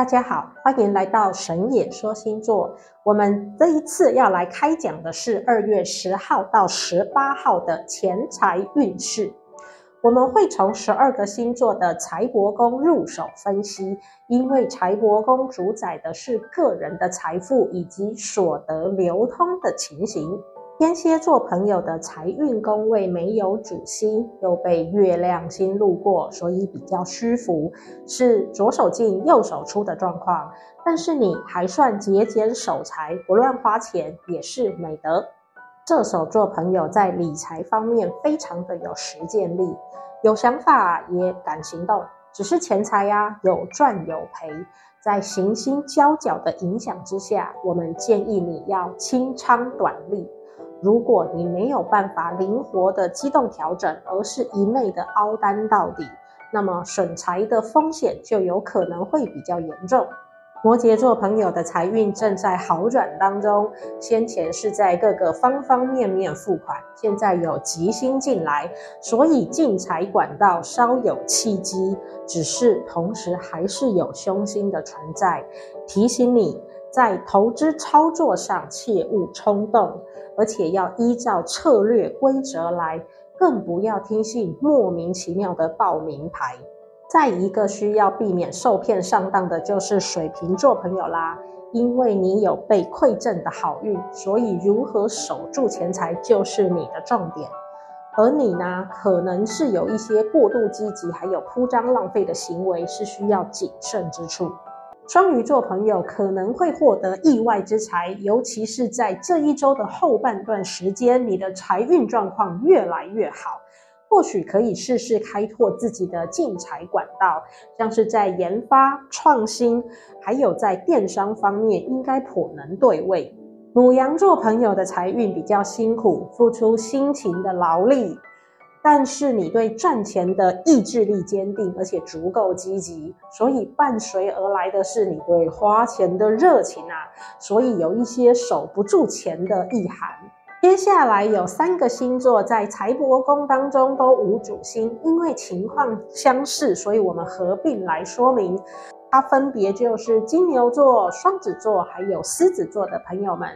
大家好，欢迎来到神野说星座。我们这一次要来开讲的是二月十号到十八号的钱财运势。我们会从十二个星座的财帛宫入手分析，因为财帛宫主宰的是个人的财富以及所得流通的情形。天蝎座朋友的财运宫位没有主星，又被月亮星路过，所以比较虚浮，是左手进右手出的状况。但是你还算节俭守财，不乱花钱，也是美德。射手座朋友在理财方面非常的有实践力，有想法也敢行动，只是钱财呀、有赚有赔，在行星交角的影响之下，我们建议你要清仓短利。如果你没有办法灵活的机动调整，而是一昧的凹单到底，那么损财的风险就有可能会比较严重。摩羯座朋友的财运正在好转当中，先前是在各个方方面面付款，现在有吉星进来，所以进财管道稍有契机，只是同时还是有凶星的存在，提醒你。在投资操作上，切勿冲动，而且要依照策略规则来，更不要听信莫名其妙的报名牌。再一个需要避免受骗上当的，就是水瓶座朋友啦，因为你有被馈赠的好运，所以如何守住钱财就是你的重点。而你呢，可能是有一些过度积极，还有铺张浪费的行为，是需要谨慎之处。双鱼座朋友可能会获得意外之财，尤其是在这一周的后半段时间，你的财运状况越来越好，或许可以试试开拓自己的进财管道，像是在研发、创新，还有在电商方面，应该颇能对位。牡羊座朋友的财运比较辛苦，付出辛勤的劳力。但是你对赚钱的意志力坚定，而且足够积极，所以伴随而来的是你对花钱的热情啊，所以有一些守不住钱的意涵。接下来有三个星座在财帛宫当中都无主星，因为情况相似，所以我们合并来说明。它分别就是金牛座、双子座还有狮子座的朋友们。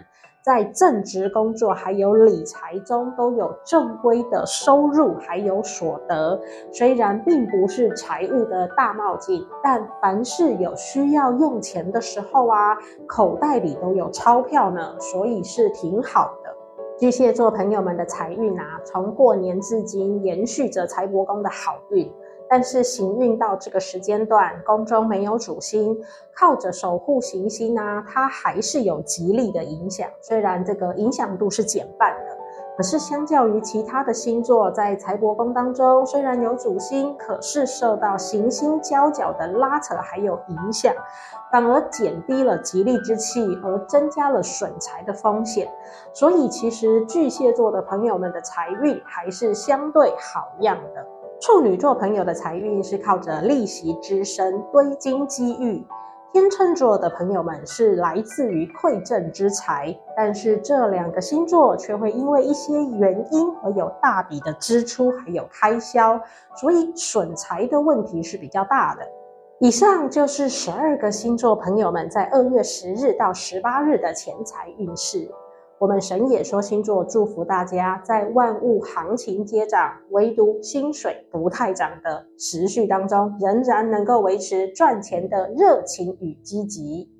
在正职工作还有理财中都有正规的收入，还有所得。虽然并不是财务的大冒进，但凡是有需要用钱的时候啊，口袋里都有钞票呢，所以是挺好的。巨蟹座朋友们的财运啊，从过年至今延续着财帛宫的好运。但是行运到这个时间段，宫中没有主星，靠着守护行星啊，它还是有吉利的影响。虽然这个影响度是减半的，可是相较于其他的星座，在财帛宫当中，虽然有主星，可是受到行星交角的拉扯还有影响，反而减低了吉利之气，而增加了损财的风险。所以其实巨蟹座的朋友们的财运还是相对好样的。处女座朋友的财运是靠着利息之身堆金机遇，天秤座的朋友们是来自于馈赠之财，但是这两个星座却会因为一些原因而有大笔的支出还有开销，所以损财的问题是比较大的。以上就是十二个星座朋友们在二月十日到十八日的钱财运势。我们神也说星座祝福大家，在万物行情皆涨，唯独薪水不太涨的时序当中，仍然能够维持赚钱的热情与积极。